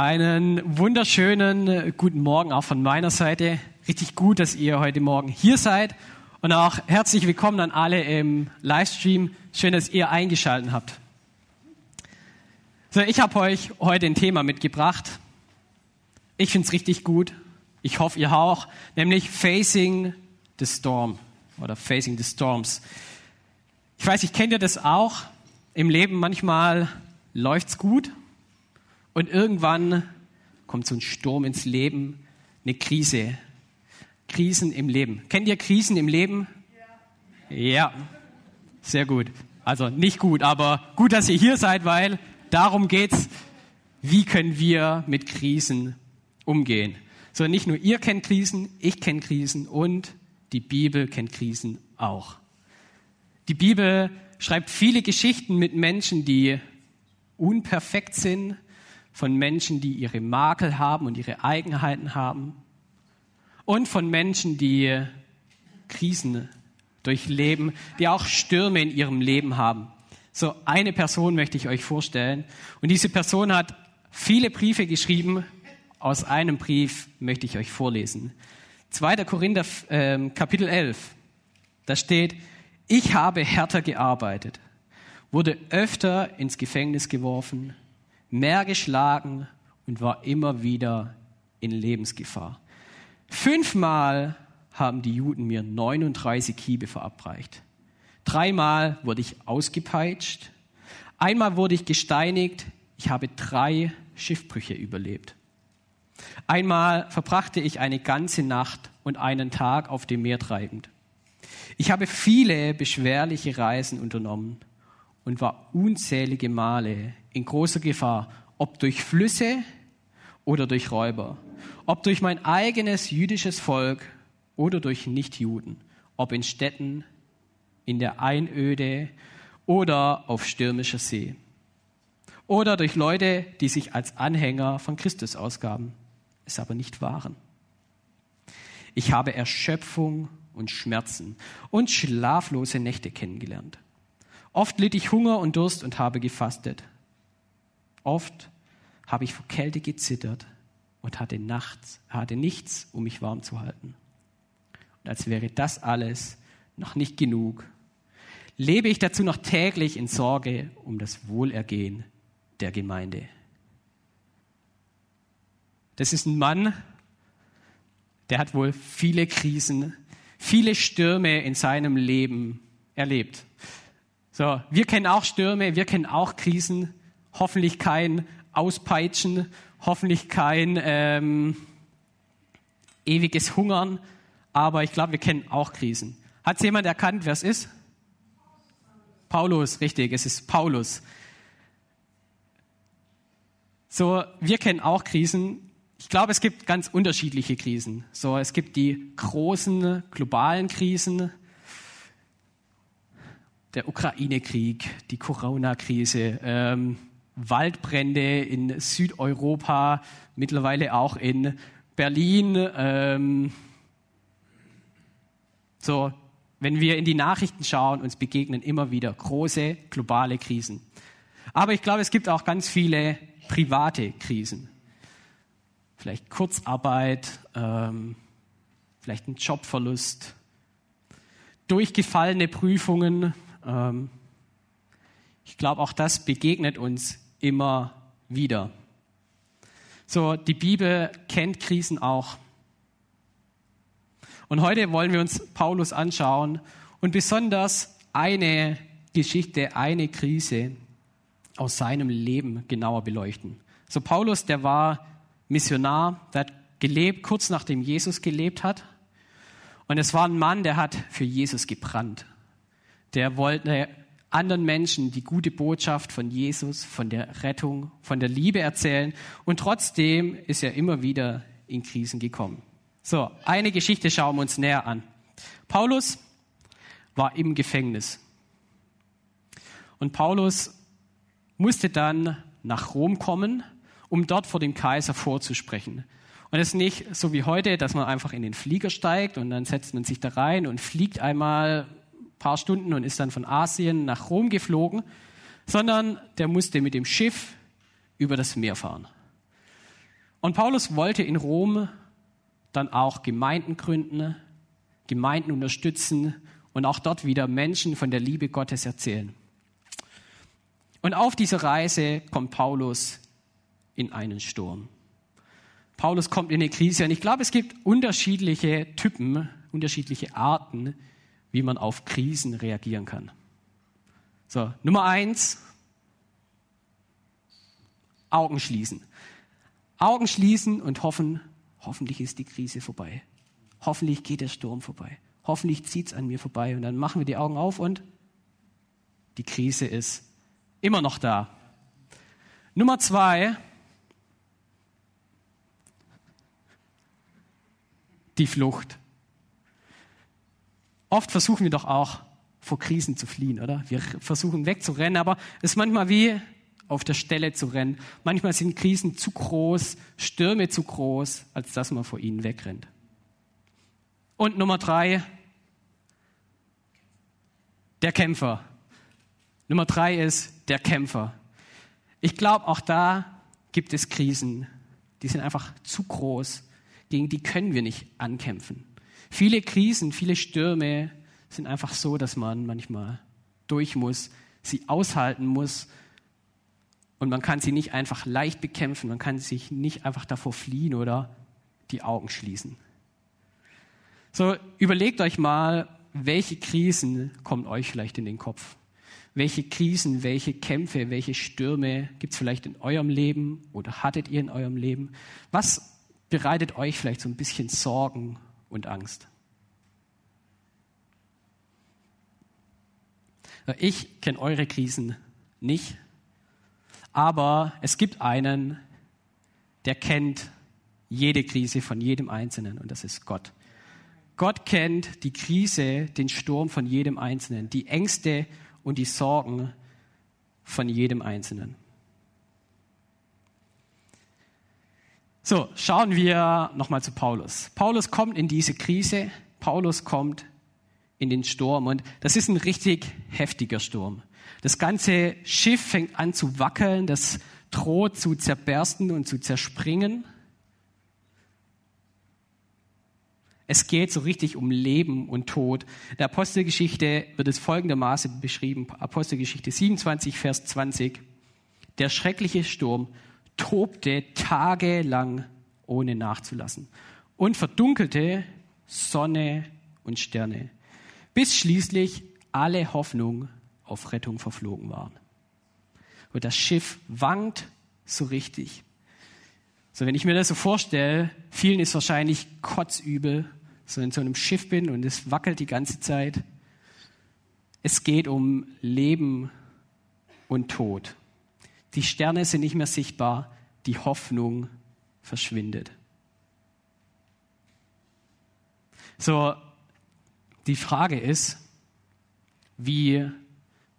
Einen wunderschönen äh, guten Morgen auch von meiner Seite. Richtig gut, dass ihr heute Morgen hier seid. Und auch herzlich willkommen an alle im Livestream. Schön, dass ihr eingeschaltet habt. So, ich habe euch heute ein Thema mitgebracht. Ich finde es richtig gut. Ich hoffe, ihr auch. Nämlich Facing the Storm oder Facing the Storms. Ich weiß, ich kenne ihr das auch. Im Leben manchmal läuft's gut und irgendwann kommt so ein Sturm ins Leben, eine Krise. Krisen im Leben. Kennt ihr Krisen im Leben? Ja. ja. Sehr gut. Also nicht gut, aber gut, dass ihr hier seid, weil darum geht's. Wie können wir mit Krisen umgehen? So nicht nur ihr kennt Krisen, ich kenne Krisen und die Bibel kennt Krisen auch. Die Bibel schreibt viele Geschichten mit Menschen, die unperfekt sind, von Menschen, die ihre Makel haben und ihre Eigenheiten haben und von Menschen, die Krisen durchleben, die auch Stürme in ihrem Leben haben. So eine Person möchte ich euch vorstellen und diese Person hat viele Briefe geschrieben. Aus einem Brief möchte ich euch vorlesen. 2. Korinther äh, Kapitel 11. Da steht, ich habe härter gearbeitet, wurde öfter ins Gefängnis geworfen, mehr geschlagen und war immer wieder in Lebensgefahr. Fünfmal haben die Juden mir 39 Hiebe verabreicht. Dreimal wurde ich ausgepeitscht. Einmal wurde ich gesteinigt. Ich habe drei Schiffbrüche überlebt. Einmal verbrachte ich eine ganze Nacht und einen Tag auf dem Meer treibend. Ich habe viele beschwerliche Reisen unternommen und war unzählige Male in großer Gefahr, ob durch Flüsse oder durch Räuber, ob durch mein eigenes jüdisches Volk oder durch Nichtjuden, ob in Städten, in der Einöde oder auf stürmischer See. Oder durch Leute, die sich als Anhänger von Christus ausgaben, es aber nicht waren. Ich habe Erschöpfung und Schmerzen und schlaflose Nächte kennengelernt. Oft litt ich Hunger und Durst und habe gefastet. Oft habe ich vor Kälte gezittert und hatte nachts, hatte nichts, um mich warm zu halten. Und als wäre das alles noch nicht genug, lebe ich dazu noch täglich in Sorge um das Wohlergehen der Gemeinde. Das ist ein Mann, der hat wohl viele Krisen, viele Stürme in seinem Leben erlebt. So, wir kennen auch Stürme, wir kennen auch Krisen, hoffentlich kein Auspeitschen, hoffentlich kein ähm, ewiges Hungern, aber ich glaube, wir kennen auch Krisen. Hat jemand erkannt, wer es ist? Paulus, richtig, es ist Paulus. So, wir kennen auch Krisen. Ich glaube, es gibt ganz unterschiedliche Krisen. So, es gibt die großen globalen Krisen, der Ukraine-Krieg, die Corona-Krise, ähm, Waldbrände in Südeuropa, mittlerweile auch in Berlin. Ähm, so, wenn wir in die Nachrichten schauen, uns begegnen immer wieder große globale Krisen. Aber ich glaube, es gibt auch ganz viele private Krisen. Vielleicht Kurzarbeit, ähm, vielleicht ein Jobverlust, durchgefallene Prüfungen, ähm, ich glaube, auch das begegnet uns immer wieder. So, die Bibel kennt Krisen auch. Und heute wollen wir uns Paulus anschauen und besonders eine Geschichte, eine Krise aus seinem Leben genauer beleuchten. So, Paulus, der war Missionar, der hat gelebt, kurz nachdem Jesus gelebt hat. Und es war ein Mann, der hat für Jesus gebrannt der wollte anderen Menschen die gute Botschaft von Jesus, von der Rettung, von der Liebe erzählen. Und trotzdem ist er immer wieder in Krisen gekommen. So, eine Geschichte schauen wir uns näher an. Paulus war im Gefängnis. Und Paulus musste dann nach Rom kommen, um dort vor dem Kaiser vorzusprechen. Und es ist nicht so wie heute, dass man einfach in den Flieger steigt und dann setzt man sich da rein und fliegt einmal paar Stunden und ist dann von Asien nach Rom geflogen, sondern der musste mit dem Schiff über das Meer fahren. Und Paulus wollte in Rom dann auch Gemeinden gründen, Gemeinden unterstützen und auch dort wieder Menschen von der Liebe Gottes erzählen. Und auf dieser Reise kommt Paulus in einen Sturm. Paulus kommt in eine Krise und ich glaube, es gibt unterschiedliche Typen, unterschiedliche Arten, wie man auf Krisen reagieren kann. So, Nummer eins, Augen schließen. Augen schließen und hoffen, hoffentlich ist die Krise vorbei. Hoffentlich geht der Sturm vorbei. Hoffentlich zieht es an mir vorbei. Und dann machen wir die Augen auf und die Krise ist immer noch da. Nummer zwei, die Flucht. Oft versuchen wir doch auch vor Krisen zu fliehen, oder? Wir versuchen wegzurennen, aber es ist manchmal wie auf der Stelle zu rennen. Manchmal sind Krisen zu groß, Stürme zu groß, als dass man vor ihnen wegrennt. Und Nummer drei, der Kämpfer. Nummer drei ist der Kämpfer. Ich glaube, auch da gibt es Krisen, die sind einfach zu groß, gegen die können wir nicht ankämpfen. Viele Krisen, viele Stürme sind einfach so, dass man manchmal durch muss, sie aushalten muss und man kann sie nicht einfach leicht bekämpfen, man kann sich nicht einfach davor fliehen oder die Augen schließen. So, überlegt euch mal, welche Krisen kommen euch vielleicht in den Kopf? Welche Krisen, welche Kämpfe, welche Stürme gibt es vielleicht in eurem Leben oder hattet ihr in eurem Leben? Was bereitet euch vielleicht so ein bisschen Sorgen und Angst? Ich kenne eure Krisen nicht, aber es gibt einen, der kennt jede Krise von jedem Einzelnen und das ist Gott. Gott kennt die Krise, den Sturm von jedem Einzelnen, die Ängste und die Sorgen von jedem Einzelnen. So, schauen wir nochmal zu Paulus. Paulus kommt in diese Krise, Paulus kommt in den Sturm und das ist ein richtig heftiger Sturm. Das ganze Schiff fängt an zu wackeln, das droht zu zerbersten und zu zerspringen. Es geht so richtig um Leben und Tod. In der Apostelgeschichte wird es folgendermaßen beschrieben. Apostelgeschichte 27, Vers 20. Der schreckliche Sturm tobte tagelang ohne nachzulassen und verdunkelte Sonne und Sterne, bis schließlich alle Hoffnung auf Rettung verflogen waren. Und das Schiff wankt so richtig. So, wenn ich mir das so vorstelle, vielen ist wahrscheinlich kotzübel, so in so einem Schiff bin und es wackelt die ganze Zeit. Es geht um Leben und Tod. Die Sterne sind nicht mehr sichtbar, die Hoffnung verschwindet. So, die Frage ist, wie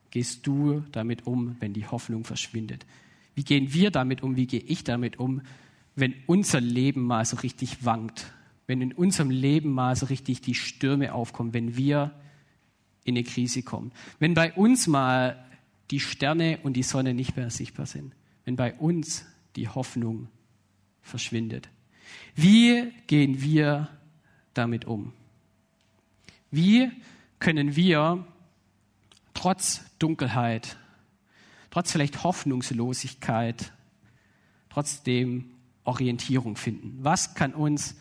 gehst du damit um, wenn die Hoffnung verschwindet? Wie gehen wir damit um? Wie gehe ich damit um, wenn unser Leben mal so richtig wankt? Wenn in unserem Leben mal so richtig die Stürme aufkommen? Wenn wir in eine Krise kommen? Wenn bei uns mal die Sterne und die Sonne nicht mehr sichtbar sind? Wenn bei uns die Hoffnung verschwindet? Wie gehen wir damit um? Wie können wir trotz Dunkelheit, trotz vielleicht Hoffnungslosigkeit, trotzdem Orientierung finden? Was kann uns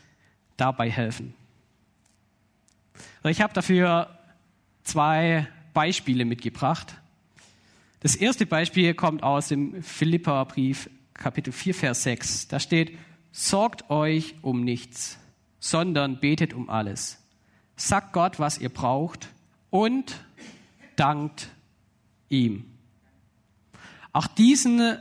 dabei helfen? Ich habe dafür zwei Beispiele mitgebracht. Das erste Beispiel kommt aus dem Philippa-Brief, Kapitel 4, Vers 6. Da steht, sorgt euch um nichts, sondern betet um alles. Sagt Gott, was ihr braucht und dankt ihm. Auch diesen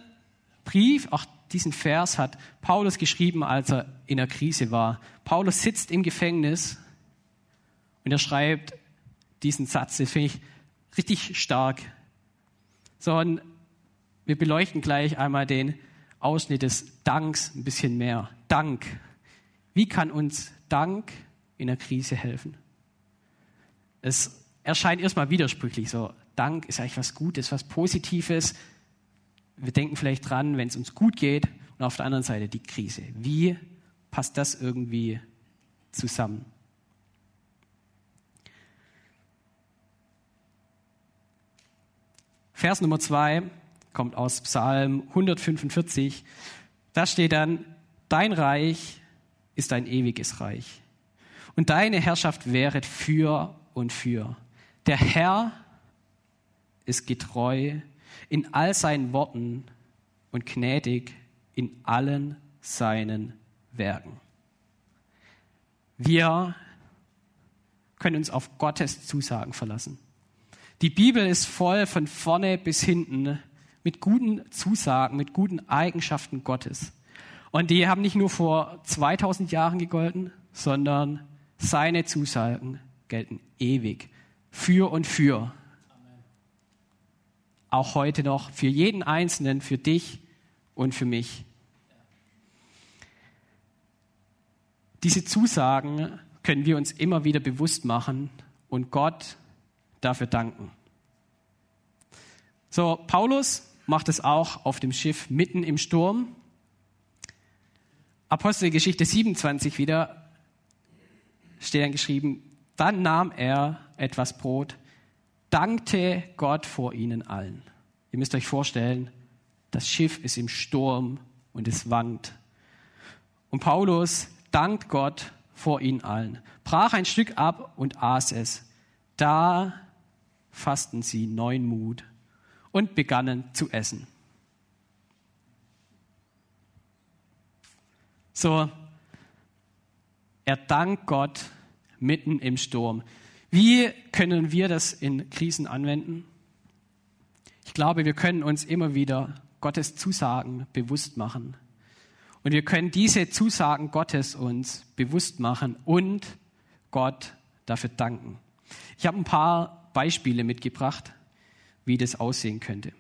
Brief, auch diesen Vers hat Paulus geschrieben, als er in der Krise war. Paulus sitzt im Gefängnis und er schreibt diesen Satz, den finde ich richtig stark. So, und wir beleuchten gleich einmal den Ausschnitt des Danks ein bisschen mehr. Dank. Wie kann uns Dank in der Krise helfen? Es erscheint erstmal widersprüchlich. So, Dank ist eigentlich was Gutes, was Positives. Wir denken vielleicht dran, wenn es uns gut geht und auf der anderen Seite die Krise. Wie passt das irgendwie zusammen? Vers Nummer zwei kommt aus Psalm 145. Da steht dann, dein Reich ist ein ewiges Reich und deine Herrschaft wäret für und für. Der Herr ist getreu in all seinen Worten und gnädig in allen seinen Werken. Wir können uns auf Gottes Zusagen verlassen. Die Bibel ist voll von vorne bis hinten mit guten Zusagen, mit guten Eigenschaften Gottes. Und die haben nicht nur vor 2000 Jahren gegolten, sondern seine Zusagen gelten ewig, für und für. Auch heute noch, für jeden Einzelnen, für dich und für mich. Diese Zusagen können wir uns immer wieder bewusst machen und Gott dafür danken. So, Paulus macht es auch auf dem Schiff mitten im Sturm. Apostelgeschichte 27 wieder steht dann geschrieben, dann nahm er etwas Brot, dankte Gott vor ihnen allen. Ihr müsst euch vorstellen, das Schiff ist im Sturm und es wankt. Und Paulus dankt Gott vor ihnen allen, brach ein Stück ab und aß es. Da fassten sie neuen Mut und begannen zu essen. So, er dankt Gott mitten im Sturm. Wie können wir das in Krisen anwenden? Ich glaube, wir können uns immer wieder Gottes Zusagen bewusst machen. Und wir können diese Zusagen Gottes uns bewusst machen und Gott dafür danken. Ich habe ein Beispiele mitgebracht, wie das aussehen könnte.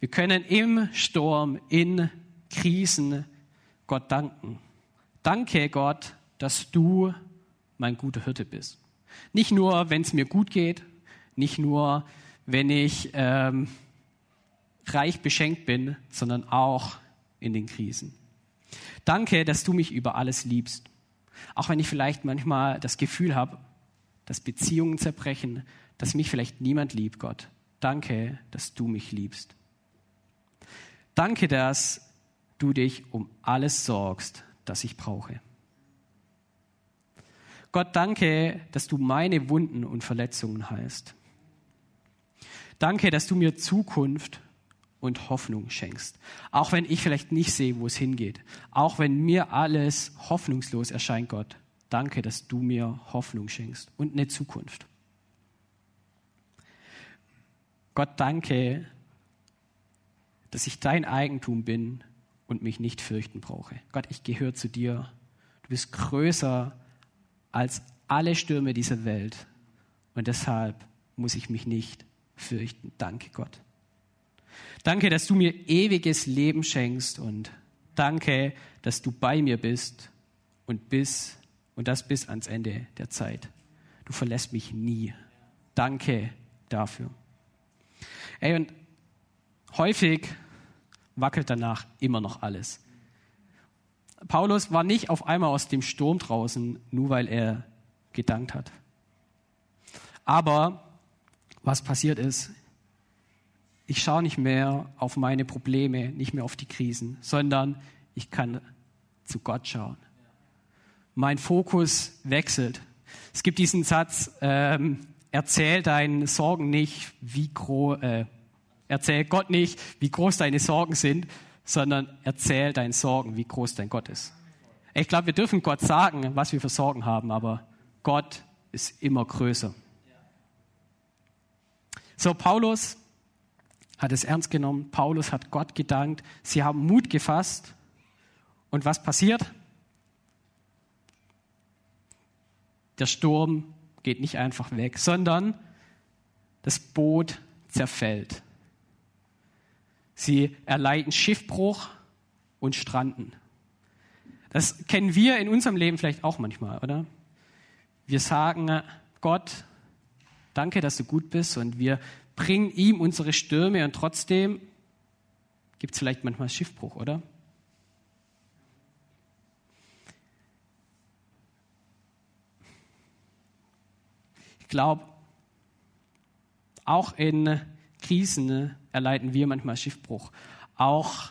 Wir können im Sturm, in Krisen Gott danken. Danke Gott, dass du mein guter Hirte bist. Nicht nur, wenn es mir gut geht, nicht nur, wenn ich ähm, reich beschenkt bin, sondern auch in den Krisen. Danke, dass du mich über alles liebst. Auch wenn ich vielleicht manchmal das Gefühl habe, dass Beziehungen zerbrechen, dass mich vielleicht niemand liebt, Gott. Danke, dass du mich liebst. Danke, dass du dich um alles sorgst, das ich brauche. Gott, danke, dass du meine Wunden und Verletzungen heilst. Danke, dass du mir Zukunft und Hoffnung schenkst. Auch wenn ich vielleicht nicht sehe, wo es hingeht. Auch wenn mir alles hoffnungslos erscheint, Gott. Danke, dass du mir Hoffnung schenkst und eine Zukunft. Gott, danke, dass ich dein Eigentum bin und mich nicht fürchten brauche. Gott, ich gehöre zu dir. Du bist größer als alle Stürme dieser Welt. Und deshalb muss ich mich nicht fürchten. Danke, Gott. Danke, dass du mir ewiges Leben schenkst und danke, dass du bei mir bist und bis und das bis ans Ende der Zeit. Du verlässt mich nie. Danke dafür. Ey, und häufig wackelt danach immer noch alles. Paulus war nicht auf einmal aus dem Sturm draußen, nur weil er gedankt hat. Aber was passiert ist, ich schaue nicht mehr auf meine Probleme, nicht mehr auf die Krisen, sondern ich kann zu Gott schauen. Mein Fokus wechselt. Es gibt diesen Satz, ähm, erzähl deinen Sorgen nicht, wie groß, äh, erzähl Gott nicht, wie groß deine Sorgen sind, sondern erzähl deinen Sorgen, wie groß dein Gott ist. Ich glaube, wir dürfen Gott sagen, was wir für Sorgen haben, aber Gott ist immer größer. So, Paulus hat es ernst genommen. Paulus hat Gott gedankt. Sie haben Mut gefasst. Und was passiert? Der Sturm geht nicht einfach weg, sondern das Boot zerfällt. Sie erleiden Schiffbruch und stranden. Das kennen wir in unserem Leben vielleicht auch manchmal, oder? Wir sagen, Gott, danke, dass du gut bist und wir bringen ihm unsere Stürme und trotzdem gibt es vielleicht manchmal Schiffbruch, oder? Glaube, auch in Krisen erleiden wir manchmal Schiffbruch. Auch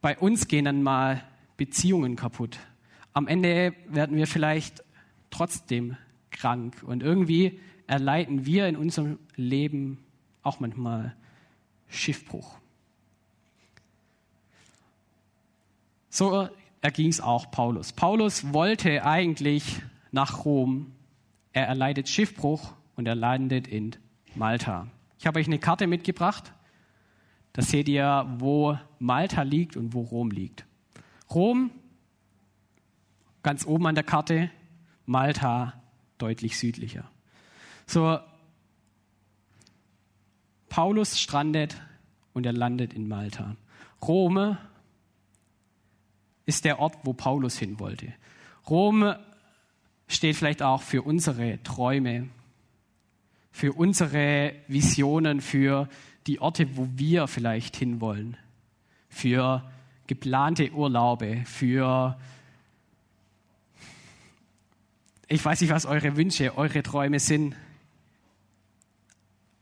bei uns gehen dann mal Beziehungen kaputt. Am Ende werden wir vielleicht trotzdem krank und irgendwie erleiden wir in unserem Leben auch manchmal Schiffbruch. So erging es auch Paulus. Paulus wollte eigentlich nach Rom. Er erleidet Schiffbruch und er landet in Malta. Ich habe euch eine Karte mitgebracht. Da seht ihr, wo Malta liegt und wo Rom liegt. Rom ganz oben an der Karte, Malta deutlich südlicher. So, Paulus strandet und er landet in Malta. Rom ist der Ort, wo Paulus hin wollte. Rom steht vielleicht auch für unsere Träume, für unsere Visionen, für die Orte, wo wir vielleicht hinwollen, für geplante Urlaube, für ich weiß nicht, was eure Wünsche, eure Träume sind,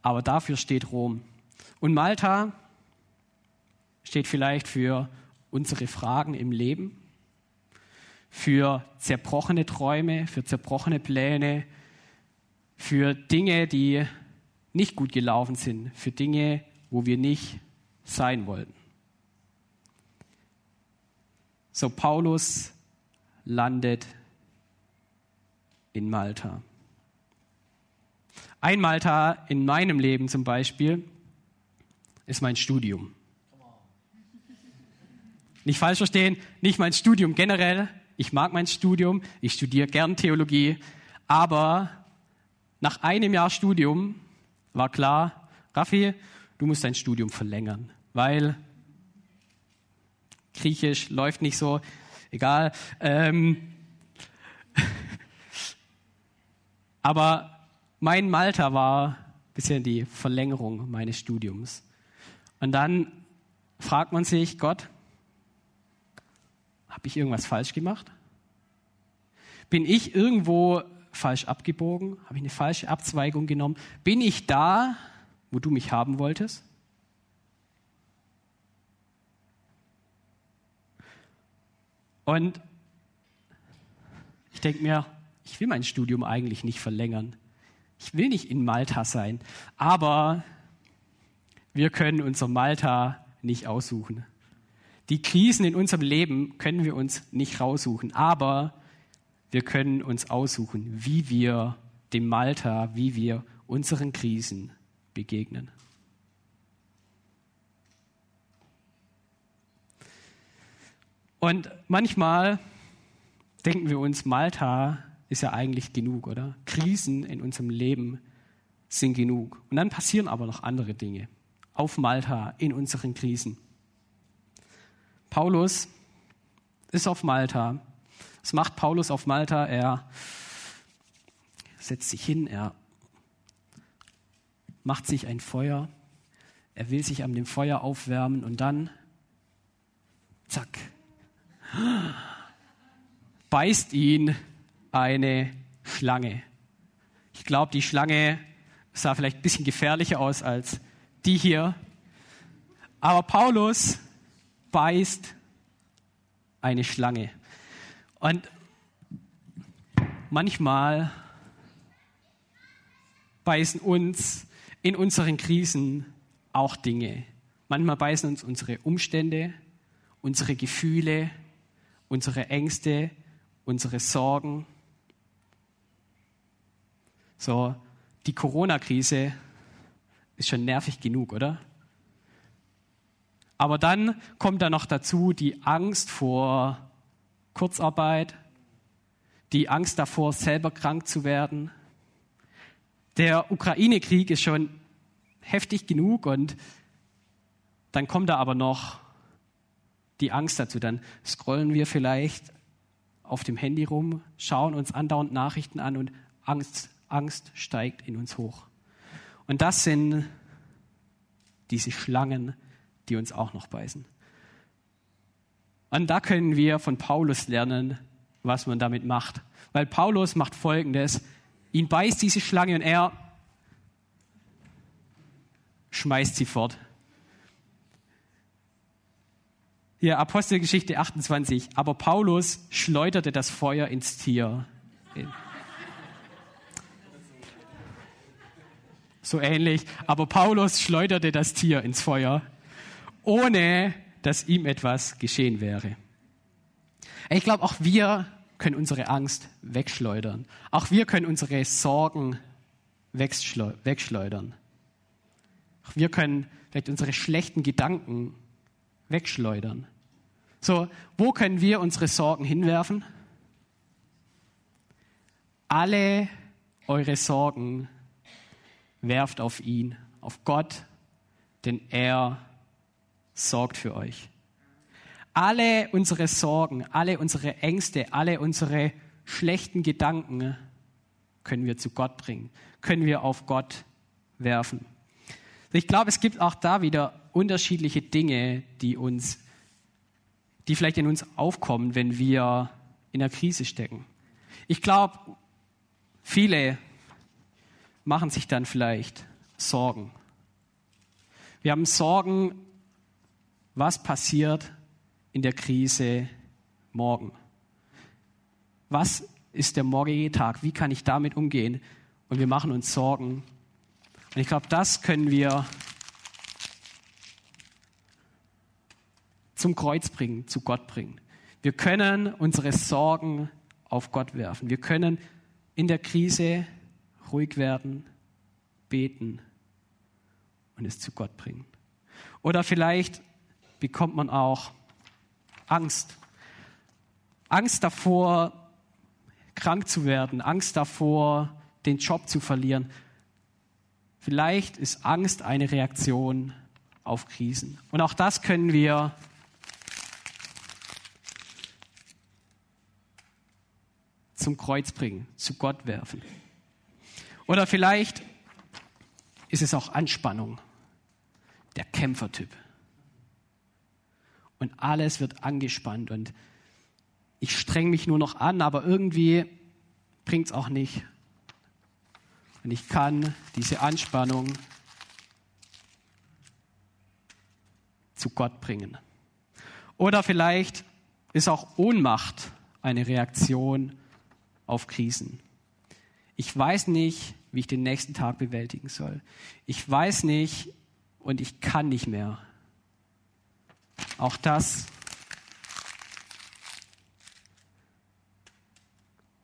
aber dafür steht Rom. Und Malta steht vielleicht für unsere Fragen im Leben, für zerbrochene Träume, für zerbrochene Pläne, für Dinge, die nicht gut gelaufen sind, für Dinge, wo wir nicht sein wollten. So Paulus landet in Malta. Ein Malta in meinem Leben zum Beispiel ist mein Studium. Nicht falsch verstehen, nicht mein Studium generell. Ich mag mein Studium, ich studiere gern Theologie, aber nach einem Jahr Studium war klar, Raffi, du musst dein Studium verlängern, weil Griechisch läuft nicht so, egal. Ähm, aber mein Malta war ein bisschen die Verlängerung meines Studiums. Und dann fragt man sich, Gott, habe ich irgendwas falsch gemacht? Bin ich irgendwo falsch abgebogen? Habe ich eine falsche Abzweigung genommen? Bin ich da, wo du mich haben wolltest? Und ich denke mir, ich will mein Studium eigentlich nicht verlängern. Ich will nicht in Malta sein. Aber wir können unser Malta nicht aussuchen. Die Krisen in unserem Leben können wir uns nicht raussuchen, aber wir können uns aussuchen, wie wir dem Malta, wie wir unseren Krisen begegnen. Und manchmal denken wir uns, Malta ist ja eigentlich genug, oder? Krisen in unserem Leben sind genug. Und dann passieren aber noch andere Dinge auf Malta in unseren Krisen. Paulus ist auf Malta. Was macht Paulus auf Malta? Er setzt sich hin, er macht sich ein Feuer, er will sich an dem Feuer aufwärmen und dann, zack, beißt ihn eine Schlange. Ich glaube, die Schlange sah vielleicht ein bisschen gefährlicher aus als die hier. Aber Paulus beißt eine Schlange. Und manchmal beißen uns in unseren Krisen auch Dinge. Manchmal beißen uns unsere Umstände, unsere Gefühle, unsere Ängste, unsere Sorgen. So, die Corona-Krise ist schon nervig genug, oder? Aber dann kommt da noch dazu die Angst vor Kurzarbeit, die Angst davor, selber krank zu werden. Der Ukraine-Krieg ist schon heftig genug und dann kommt da aber noch die Angst dazu. Dann scrollen wir vielleicht auf dem Handy rum, schauen uns andauernd Nachrichten an und Angst, Angst steigt in uns hoch. Und das sind diese Schlangen, die uns auch noch beißen. Und da können wir von Paulus lernen, was man damit macht. Weil Paulus macht Folgendes. Ihn beißt diese Schlange und er schmeißt sie fort. Hier Apostelgeschichte 28. Aber Paulus schleuderte das Feuer ins Tier. So ähnlich. Aber Paulus schleuderte das Tier ins Feuer, ohne dass ihm etwas geschehen wäre. Ich glaube, auch wir können unsere Angst wegschleudern. Auch wir können unsere Sorgen wegschleudern. Auch wir können vielleicht unsere schlechten Gedanken wegschleudern. So, wo können wir unsere Sorgen hinwerfen? Alle eure Sorgen werft auf ihn, auf Gott, denn er sorgt für euch. Alle unsere Sorgen, alle unsere Ängste, alle unsere schlechten Gedanken können wir zu Gott bringen, können wir auf Gott werfen. Ich glaube, es gibt auch da wieder unterschiedliche Dinge, die uns die vielleicht in uns aufkommen, wenn wir in der Krise stecken. Ich glaube, viele machen sich dann vielleicht Sorgen. Wir haben Sorgen, was passiert in der Krise morgen. Was ist der morgige Tag? Wie kann ich damit umgehen? Und wir machen uns Sorgen. Und ich glaube, das können wir zum Kreuz bringen, zu Gott bringen. Wir können unsere Sorgen auf Gott werfen. Wir können in der Krise ruhig werden, beten und es zu Gott bringen. Oder vielleicht bekommt man auch Angst. Angst davor, krank zu werden, Angst davor, den Job zu verlieren. Vielleicht ist Angst eine Reaktion auf Krisen. Und auch das können wir zum Kreuz bringen, zu Gott werfen. Oder vielleicht ist es auch Anspannung, der Kämpfertyp. Und alles wird angespannt und ich streng mich nur noch an, aber irgendwie bringt es auch nicht. Und ich kann diese Anspannung zu Gott bringen. Oder vielleicht ist auch Ohnmacht eine Reaktion auf Krisen. Ich weiß nicht, wie ich den nächsten Tag bewältigen soll. Ich weiß nicht und ich kann nicht mehr. Auch das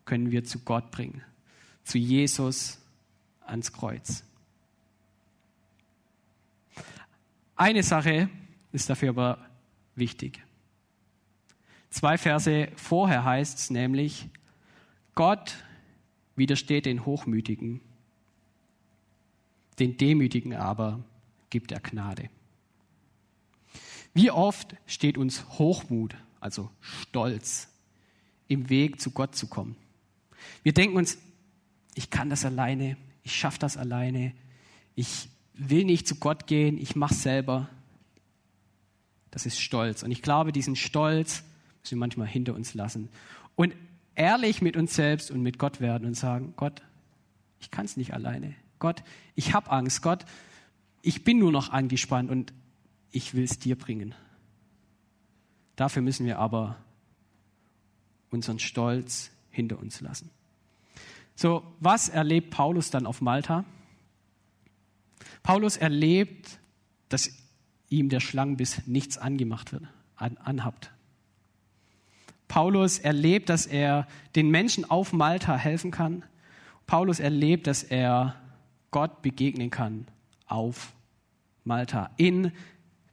können wir zu Gott bringen, zu Jesus ans Kreuz. Eine Sache ist dafür aber wichtig. Zwei Verse vorher heißt es nämlich, Gott widersteht den Hochmütigen, den Demütigen aber gibt er Gnade. Wie oft steht uns Hochmut, also Stolz, im Weg zu Gott zu kommen? Wir denken uns, ich kann das alleine, ich schaffe das alleine, ich will nicht zu Gott gehen, ich mache es selber. Das ist Stolz. Und ich glaube, diesen Stolz müssen wir manchmal hinter uns lassen. Und ehrlich mit uns selbst und mit Gott werden und sagen, Gott, ich kann es nicht alleine. Gott, ich habe Angst. Gott, ich bin nur noch angespannt und ich will es dir bringen. Dafür müssen wir aber unseren Stolz hinter uns lassen. So, was erlebt Paulus dann auf Malta? Paulus erlebt, dass ihm der Schlangenbiss nichts angemacht wird, an, anhabt. Paulus erlebt, dass er den Menschen auf Malta helfen kann. Paulus erlebt, dass er Gott begegnen kann auf Malta in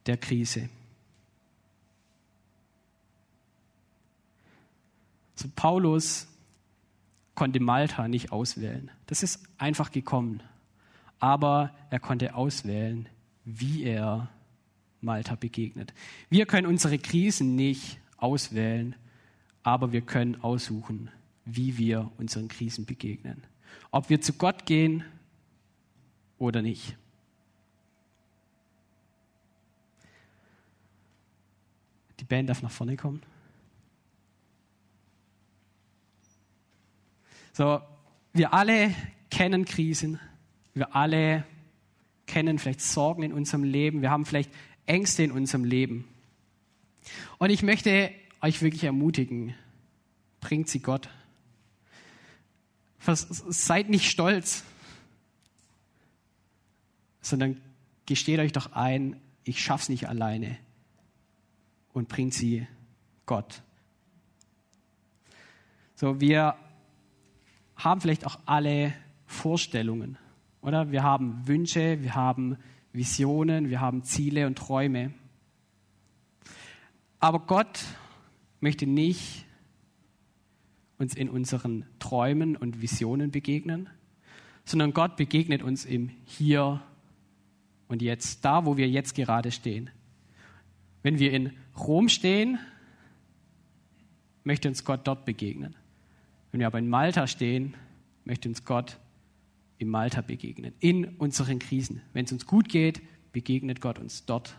der Krise. So Paulus konnte Malta nicht auswählen. Das ist einfach gekommen. Aber er konnte auswählen, wie er Malta begegnet. Wir können unsere Krisen nicht auswählen, aber wir können aussuchen, wie wir unseren Krisen begegnen. Ob wir zu Gott gehen oder nicht. Die Band darf nach vorne kommen. So, wir alle kennen Krisen. Wir alle kennen vielleicht Sorgen in unserem Leben. Wir haben vielleicht Ängste in unserem Leben. Und ich möchte euch wirklich ermutigen, bringt sie Gott. Seid nicht stolz, sondern gesteht euch doch ein, ich schaff's nicht alleine und bringt sie Gott. So, wir haben vielleicht auch alle Vorstellungen, oder? Wir haben Wünsche, wir haben Visionen, wir haben Ziele und Träume. Aber Gott möchte nicht uns in unseren Träumen und Visionen begegnen, sondern Gott begegnet uns im Hier und Jetzt, da, wo wir jetzt gerade stehen. Wenn wir in Rom stehen, möchte uns Gott dort begegnen. Wenn wir aber in Malta stehen, möchte uns Gott in Malta begegnen, in unseren Krisen. Wenn es uns gut geht, begegnet Gott uns dort.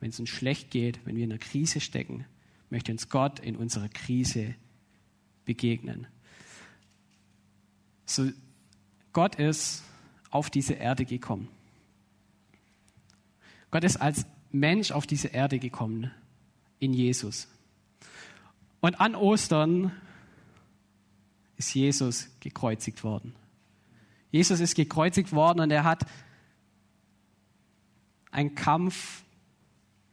Wenn es uns schlecht geht, wenn wir in einer Krise stecken, möchte uns Gott in unserer Krise begegnen. So, Gott ist auf diese Erde gekommen. Gott ist als Mensch auf diese Erde gekommen, in Jesus. Und an Ostern ist Jesus gekreuzigt worden. Jesus ist gekreuzigt worden und er hat einen Kampf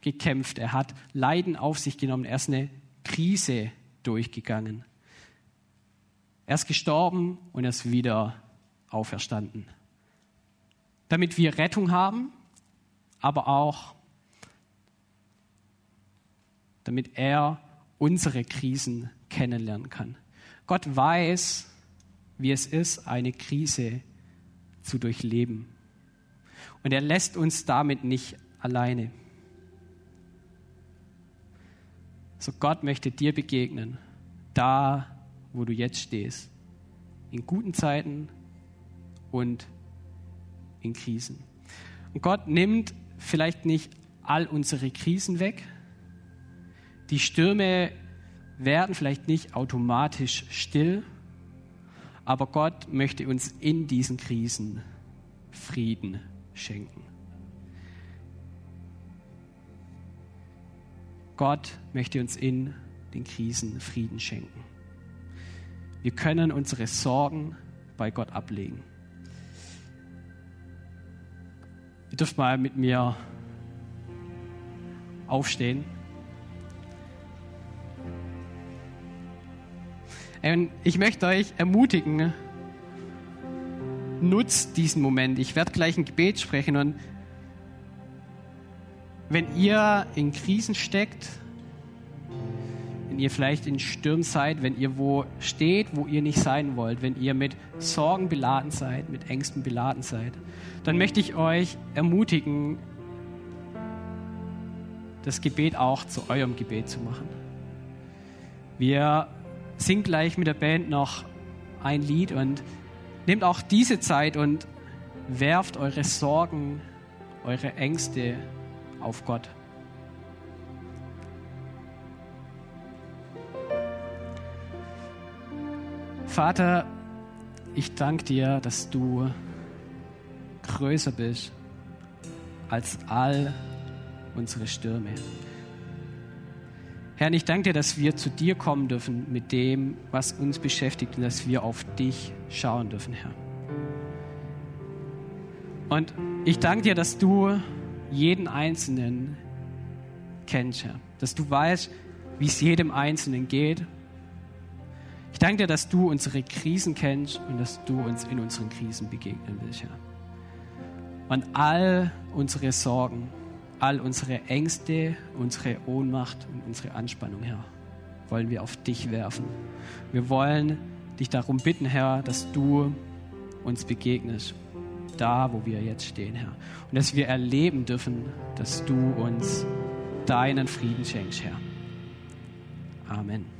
gekämpft. Er hat Leiden auf sich genommen. Er ist eine Krise durchgegangen. Er ist gestorben und er ist wieder auferstanden. Damit wir Rettung haben, aber auch damit er unsere Krisen kennenlernen kann. Gott weiß, wie es ist, eine Krise zu durchleben. Und er lässt uns damit nicht alleine. So Gott möchte dir begegnen, da, wo du jetzt stehst, in guten Zeiten und in Krisen. Und Gott nimmt vielleicht nicht all unsere Krisen weg. Die Stürme werden vielleicht nicht automatisch still, aber Gott möchte uns in diesen Krisen Frieden schenken. Gott möchte uns in den Krisen Frieden schenken. Wir können unsere Sorgen bei Gott ablegen. Ihr dürft mal mit mir aufstehen. Ich möchte euch ermutigen, nutzt diesen Moment. Ich werde gleich ein Gebet sprechen und wenn ihr in Krisen steckt, wenn ihr vielleicht in Stürmen seid, wenn ihr wo steht, wo ihr nicht sein wollt, wenn ihr mit Sorgen beladen seid, mit Ängsten beladen seid, dann möchte ich euch ermutigen, das Gebet auch zu eurem Gebet zu machen. Wir singen gleich mit der Band noch ein Lied und nehmt auch diese Zeit und werft eure Sorgen, eure Ängste auf Gott. Vater, ich danke dir, dass du größer bist als all unsere Stürme. Herr, ich danke dir, dass wir zu dir kommen dürfen mit dem, was uns beschäftigt und dass wir auf dich schauen dürfen, Herr. Und ich danke dir, dass du jeden Einzelnen kennst, Herr. Dass du weißt, wie es jedem Einzelnen geht. Ich danke dir, dass du unsere Krisen kennst und dass du uns in unseren Krisen begegnen willst, Herr. Und all unsere Sorgen, all unsere Ängste, unsere Ohnmacht und unsere Anspannung, Herr, wollen wir auf dich werfen. Wir wollen dich darum bitten, Herr, dass du uns begegnest, da, wo wir jetzt stehen, Herr. Und dass wir erleben dürfen, dass du uns deinen Frieden schenkst, Herr. Amen.